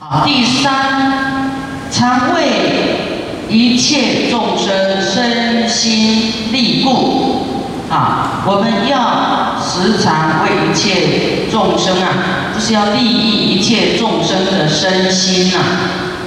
啊，第三，常为一切众生身心力故。啊，我们要时常为一切众生啊，就是要利益一切众生的身心呐，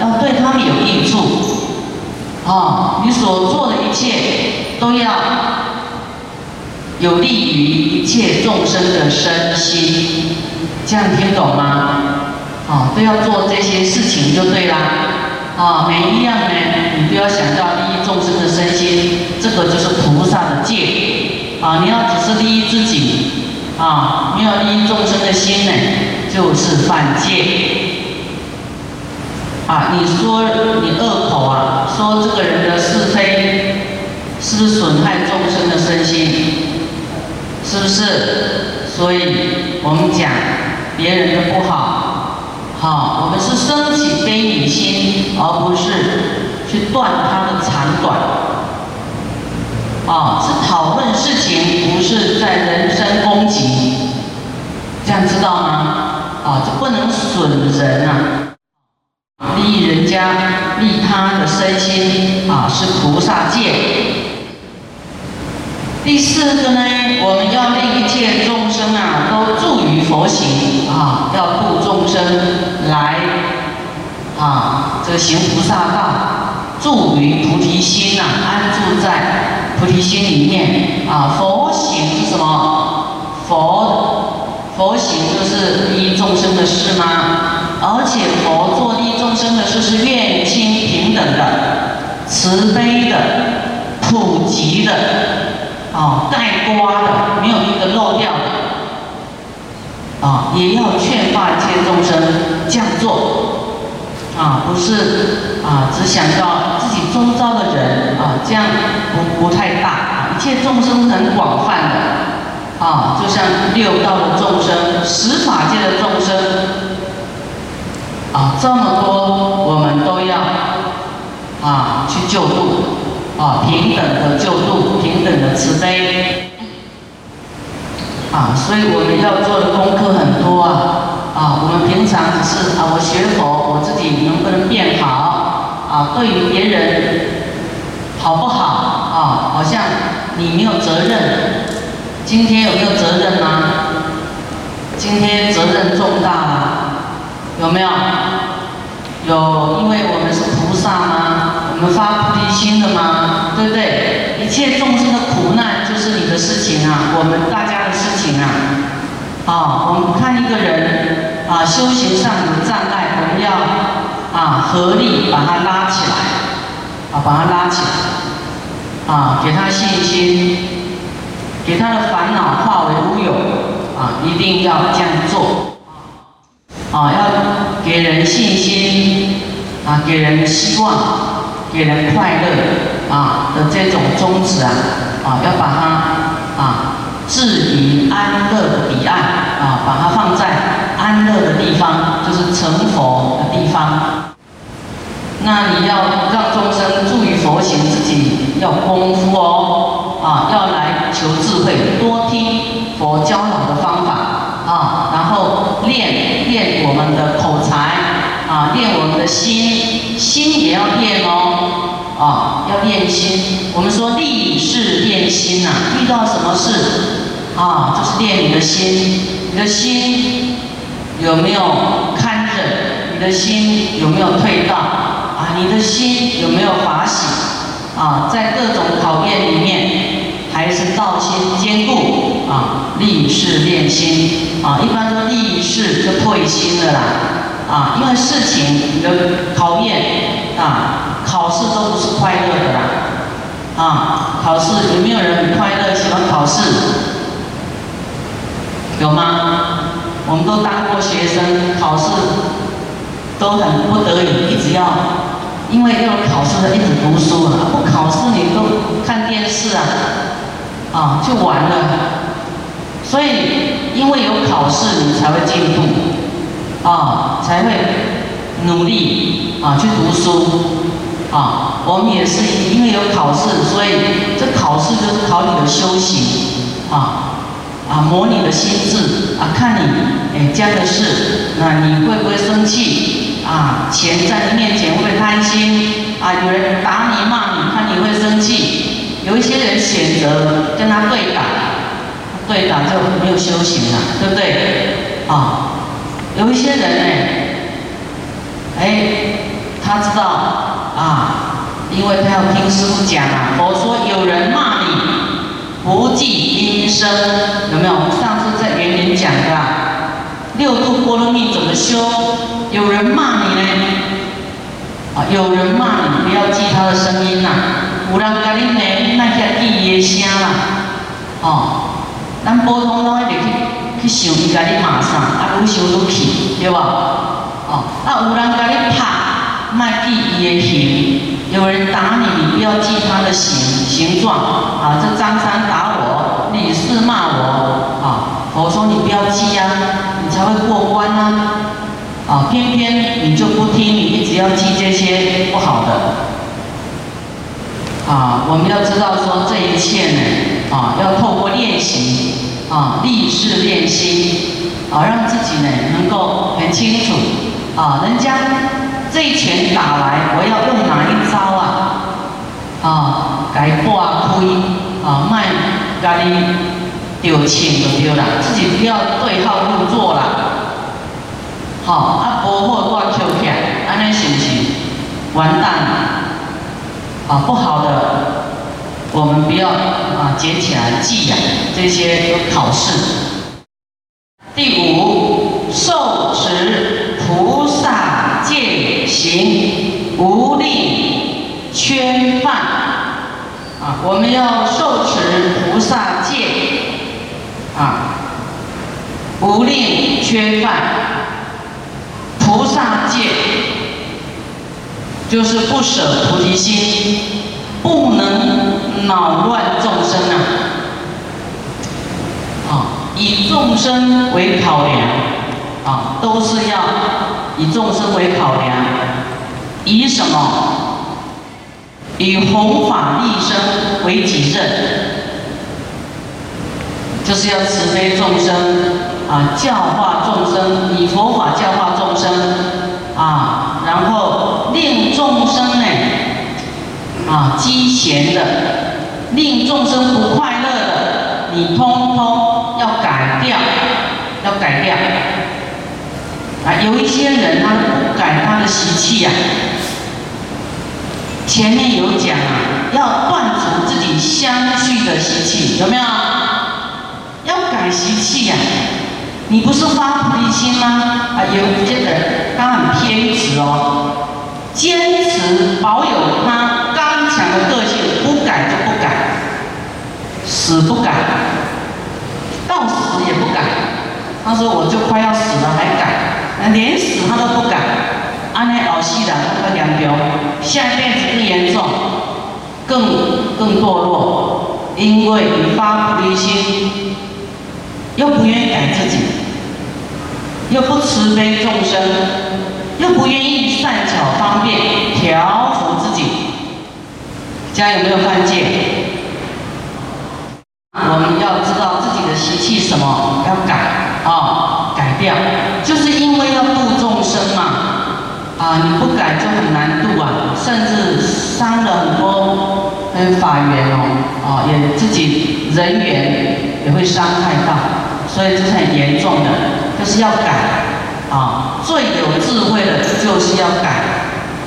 要对他们有益处。啊，你所做的一切都要有利于一切众生的身心，这样听懂吗？啊，都要做这些事情就对啦。啊，每一样呢，你都要想到利益众生的身心，这个就是菩萨的戒。啊，你要只是利益自己，啊，没有利益众生的心呢，就是犯戒。啊，你说你恶口啊，说这个人的是非，是不是损害众生的身心？是不是？所以我们讲别人的不好，好，我们是升起悲悯心，而不是去断它的长短。啊，是讨论事情，不是在人身攻击，这样知道吗？啊，就不能损人呐，利人家，利他的身心啊，是菩萨戒。第四个呢，我们要令一切众生啊，都助于佛行啊，要度众生来啊，这个行菩萨道，助于菩提心呐，安住在。菩提心里面啊，佛行是什么？佛佛行就是利益众生的事吗？而且佛做利益众生的事是愿亲平等的、慈悲的、普及的、啊盖刮的，没有一个漏掉的。啊，也要劝化一切众生这样做。啊，不是啊，只想到自己周遭的人啊，这样不不太大。一切众生很广泛的啊，就像六道的众生、十法界的众生啊，这么多，我们都要啊去救度啊，平等的救度，平等的慈悲啊，所以我们要做的功课很多啊。啊，我们平常只是啊，我学佛，我自己能不能变好？啊，对于别人好不好？啊，好像你没有责任。今天有没有责任吗？今天责任重大了，有没有？有，因为我们是菩萨吗？我们发菩提心的吗？对不对？一切众生的苦难就是你的事情啊，我们大家的事情啊。啊，我们看一个人。啊，修行上有障碍，我们要啊合力把他拉起来，啊把他拉起来，啊给他信心，给他的烦恼化为乌有，啊一定要这样做，啊要给人信心，啊给人希望，给人快乐，啊的这种宗旨啊，啊要把它啊置于安乐彼岸，啊把它放在。安乐的地方就是成佛的地方。那你要让众生助于佛行，自己要功夫哦，啊，要来求智慧，多听佛教导的方法啊，然后练练我们的口才啊，练我们的心，心也要练哦，啊，要练心。我们说立事练心呐，遇到什么事啊，就是练你的心，你的心。有没有看着你的心有没有退道啊？你的心有没有法喜啊？在各种考验里面，还是道心坚固啊？立事练心啊！一般说立事就退心了啦啊！因为事情你的考验啊，考试都不是快乐的啦啊！考试有没有人快乐喜欢考试？有吗？我们都当过学生，考试都很不得已，一直要，因为要考试的一直读书啊，不考试你都看电视啊，啊就完了。所以因为有考试，你才会进步，啊才会努力啊去读书，啊我们也是因为有考试，所以这考试就是考你的修行，啊。啊，模拟的心智啊，看你哎家的事，那你会不会生气啊？钱在你面前会贪心啊，有人打你骂你，看你会生气。有一些人选择跟他对打，对打就没有修行了，对不对？啊，有一些人呢，哎，他知道啊，因为他要听师傅讲啊，佛说有人骂你，不计音声，有没有？我们上次在园林讲的。六度波罗蜜怎么修？有人骂你呢，啊，有人骂你，不要记他的声音呐。有人甲你呢，那些记伊的声啦，哦，咱普通拢会去去想伊甲你骂啥，啊，愈想愈气，对吧？哦，那有人甲你拍，卖记伊的形。有人打你，你不要记他的形形状，啊，这张三打我，李四骂我，啊，我说你不要记呀。你才会过关呢，啊，偏偏你就不听，你一直要记这些不好的，啊，我们要知道说这一切呢，啊，要透过练习，啊，立誓练心，啊，让自己呢能够很清楚，啊，人家这一拳打来，我要用哪一招啊，啊，该挂亏，啊，卖咖喱。丢钱就丢了，自己不要对号入座了。好，啊，无好我扣起来，安尼是不是完蛋了？啊，不好的，我们不要啊，捡起来记呀，这些考试。第五，受持菩萨戒行，无令圈犯。啊，我们要受持菩萨戒。啊，不令缺犯，菩萨戒就是不舍菩提心，不能恼乱众生啊！啊，以众生为考量，啊，都是要以众生为考量，以什么？以弘法利生为己任。就是要慈悲众生啊，教化众生，以佛法教化众生啊，然后令众生呢啊积闲的，令众生不快乐的，你通通要改掉，要改掉。啊，有一些人他不改他的习气呀，前面有讲啊，要断除自己相续的习气，有没有？要改习气呀！你不是发菩提心吗？啊，有些人他很偏执哦，坚持保有他刚强的个性，不改就不改，死不改，到死也不改。他说我就快要死了还改，连死他都不改。安尼老西人那个两标，下一辈子更严重，更更堕落，因为你发菩提心。又不愿意改自己，又不慈悲众生，又不愿意善巧方便调伏自己，家有没有犯戒？我们要知道自己的习气什么，要改啊，改掉，就是因为要，啊，你不改就很难度啊，甚至伤了很多嗯法缘哦，啊，也自己人缘也会伤害到。所以这是很严重的，就是要改啊！最有智慧的就是要改，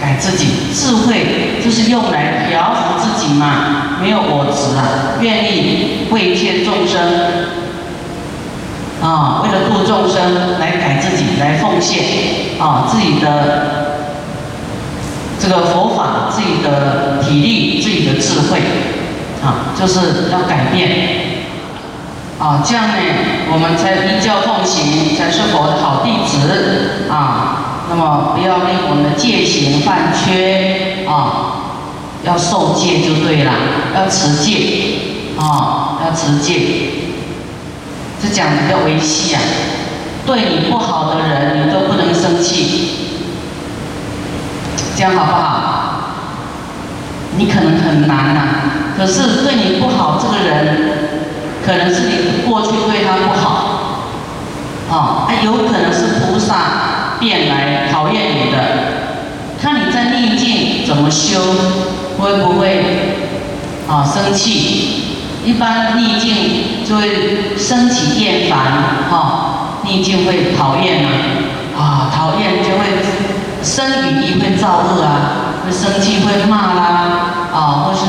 改自己。智慧就是用来调伏自己嘛，没有我执啊，愿意为一切众生啊，为了度众生来改自己，来奉献啊，自己的这个佛法，自己的体力，自己的智慧啊，就是要改变。啊，这样呢，我们才依教奉行，才是佛的好弟子啊。那么不要令我们的戒行犯缺啊，要受戒就对了，要持戒啊，要持戒。这讲比较维系啊，对你不好的人，你都不能生气，这样好不好？你可能很难呐，可是对你不好这个人。可能是你过去对他不好，哦，有可能是菩萨变来考验你的，看你在逆境怎么修？会不会啊生气？一般逆境就会升起厌烦，哈，逆境会讨厌啊，啊，讨厌就会生语意会造恶啊，会生气会骂啦，啊，或是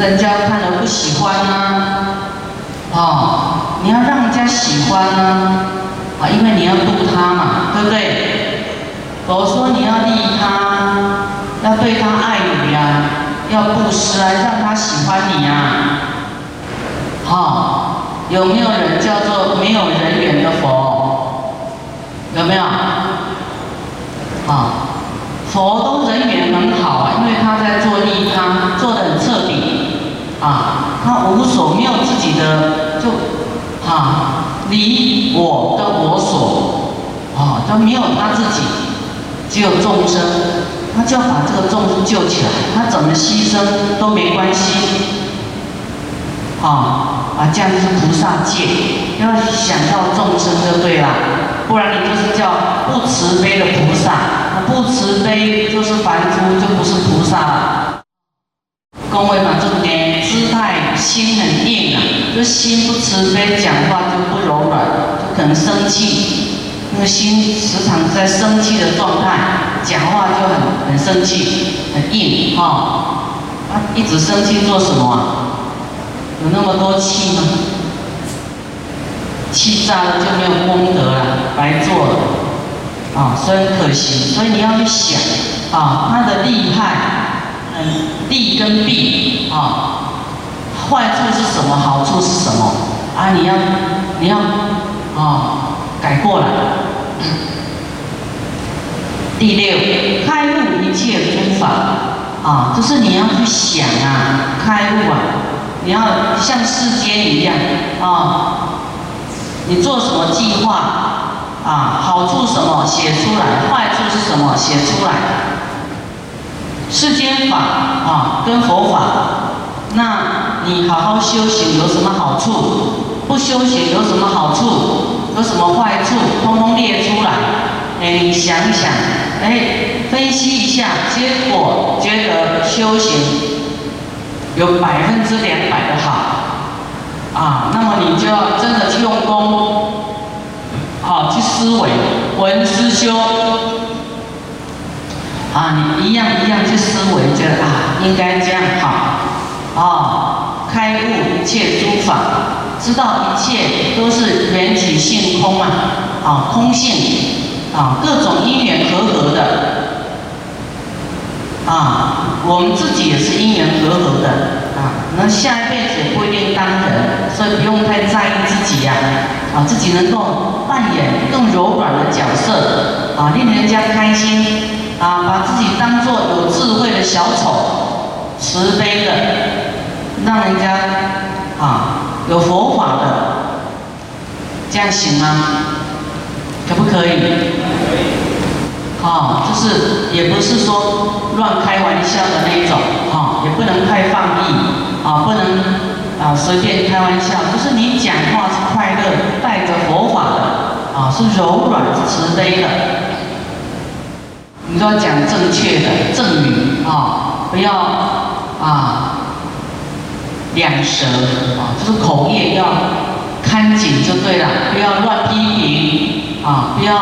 人家看了不喜欢啊，啊，你要让人家喜欢呐，啊，因为你要度他嘛，对不对？佛说你要利他，要对他爱语呀。要布施啊，让他喜欢你啊！好，有没有人叫做没有人缘的佛？有没有？啊，佛都人缘很好啊，因为他在做利他，做的很彻底啊，他无所没有自己的，就啊你我跟我所啊，他没有他自己，只有众生。他就要把这个众生救起来，他怎么牺牲都没关系，啊啊，这样是菩萨戒，要想到众生就对了，不然你就是叫不慈悲的菩萨，不慈悲就是凡夫，就不是菩萨了。恭维嘛，这个呢，姿态心很硬啊，就心不慈悲，讲话就不柔软，就可能生气。那个心时常在生气的状态，讲话就很很生气，很硬哈。一直生气做什么啊？有那么多气吗？气炸了就没有功德了，白做了啊，所以可惜。所以你要去想啊，他的利害，嗯，利跟弊啊，坏处是什么？好处是什么？啊，你要你要啊。改过来。第六，开悟一切诸法啊，就是你要去想啊，开悟啊，你要像世间一样啊，你做什么计划啊，好处什么写出来，坏处是什么写出来。世间法啊，跟佛法，那你好好修行有什么好处？不修行有什么好处？有什么坏处，通通列出来。哎，你想想，哎，分析一下，结果觉得修行有百分之两百的好，啊，那么你就要真的去用功，啊，去思维，闻思修，啊，你一样一样去思维，觉得啊，应该这样好，啊，开悟一切诸法。知道一切都是缘起性空啊，啊，空性啊，各种因缘和合的。啊，我们自己也是因缘和合的。啊，那下一辈子也不一定当人，所以不用太在意自己呀，啊，自己能够扮演更柔软的角色啊，令人家开心啊，把自己当做有智慧的小丑，慈悲的，让人家啊。有佛法的，这样行吗？可不可以？啊。就是也不是说乱开玩笑的那一种，啊，也不能太放逸，啊，不能啊随便开玩笑。就是你讲话是快乐，带着佛法的，啊，是柔软慈悲的。你都要讲正确的正语，啊，不要啊。两舌啊，就是口业要看紧就对了，不要乱批评啊，不要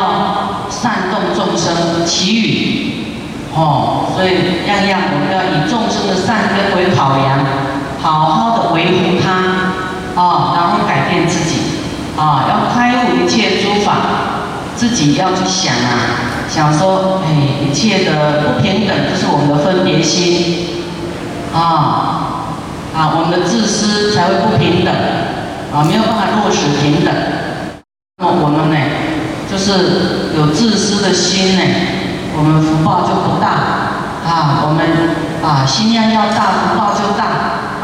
善动众生起语哦。所以样样我们要以众生的善根为考量，好好的维护他啊，然后改变自己啊，要开悟一切诸法，自己要去想啊，想说哎，一切的不平等就是我们的分别心啊。啊，我们的自私才会不平等，啊，没有办法落实平等。那么我们呢，就是有自私的心呢，我们福报就不大。啊，我们啊心量要大，福报就大。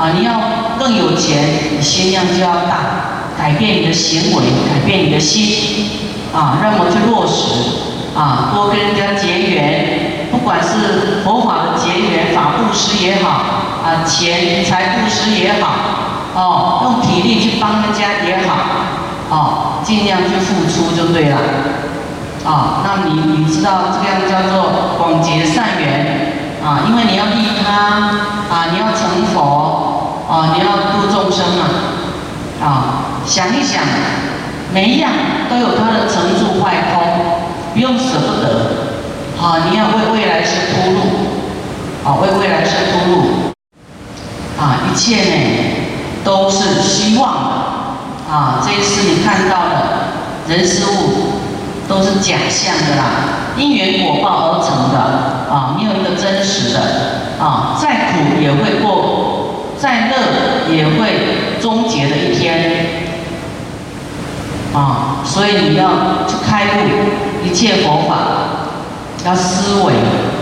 啊，你要更有钱，你心量就要大，改变你的行为，改变你的心。啊，让我去落实。啊，多跟人家结缘，不管是佛法的结缘，法布施也好。啊，钱财布施也好，哦，用体力去帮人家也好，哦，尽量去付出就对了，啊，那你你知道这个样叫做广结善缘，啊，因为你要利他啊，你要成佛啊，你要度众生啊，啊，想一想，每一样都有它的成住坏空，不用舍不得。啊，你要为未来是铺路。啊，为未来是铺路。啊，一切呢都是希望的。啊，这一次你看到的人事物都是假象的啦，因缘果报而成的。啊，没有一个真实的啊，再苦也会过，再乐也会终结的一天啊，所以你要去开悟一切佛法，要思维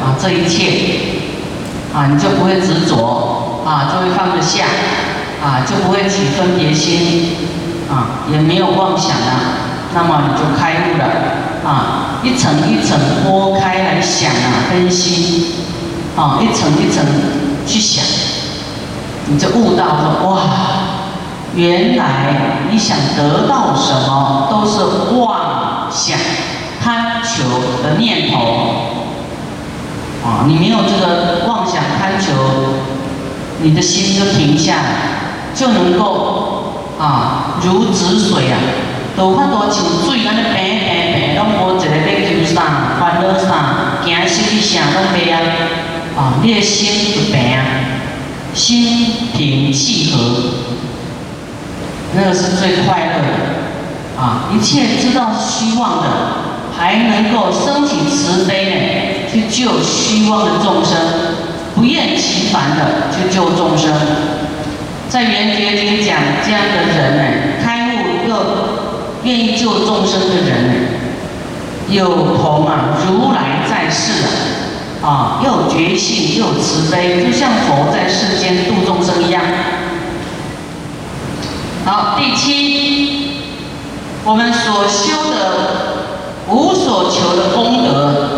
啊，这一切啊，你就不会执着啊，就会放得下啊，就不会起分别心啊，也没有妄想啊，那么你就开悟了。啊，一层一层剥开来想啊，分析，啊，一层一层去想，你就悟到说，哇，原来你想得到什么都是妄想、贪求的念头，啊，你没有这个妄想、贪求，你的心就停下来，就能够啊，如止水啊。有法度像水安尼平平平，拢无一个要求啥、烦恼啥、惊失去啥拢袂啊！啊，你的心就平，心平气和，那个是最快乐的啊！一切知道虚妄的，还能够升起慈悲呢，去救虚妄的众生，不厌其烦的去救众生。在圆觉经讲这样的人呢，开悟又。愿意救众生的人呢，有同啊，如来在世啊，啊，又觉性又慈悲，就像佛在世间度众生一样。好，第七，我们所修的无所求的功德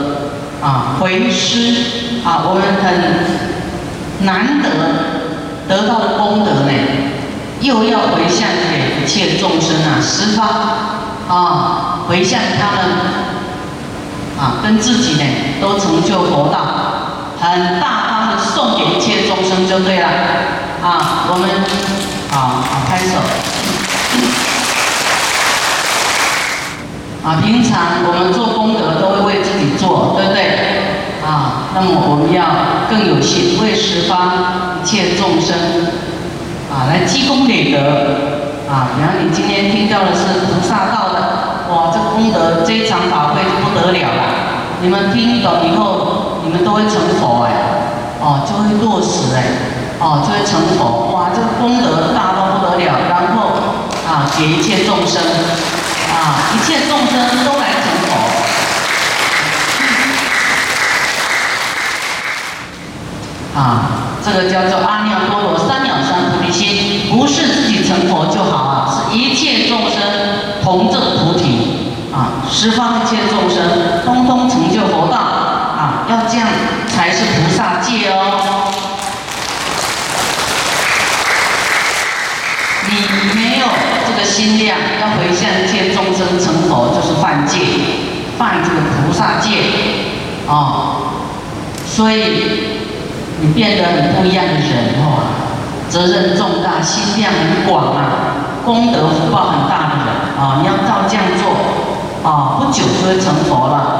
啊，回师啊，我们很难得得到的功德呢。又要回向给一切众生啊，十方啊，回向他们啊，跟自己呢都成就佛道，很大方的送给一切众生就对了啊。我们啊，拍手啊。平常我们做功德都会为自己做，对不对啊？那么我们要更有心为十方一切众生。啊，来积功累德啊！比方你今天听到的是菩萨道的，哇，这功德这一场法会就不得了了。你们听懂以后，你们都会成佛哎，哦，就会落实哎，哦，就会成佛。哇，这个功德大到不得了。然后啊，给一切众生啊，一切众生都来成佛啊。这个叫做阿耨多罗三藐三菩提心，不是自己成佛就好啊，是一切众生同证菩提啊，十方一切众生通通成就佛道啊，要这样才是菩萨戒哦。你没有这个心量，要回向一切众生成佛，就是犯戒，犯这个菩萨戒啊，所以。你变得很不一样的人哦，责任重大，心量很广啊，功德福报很大的人啊，你要照这样做啊，不久就会成佛了。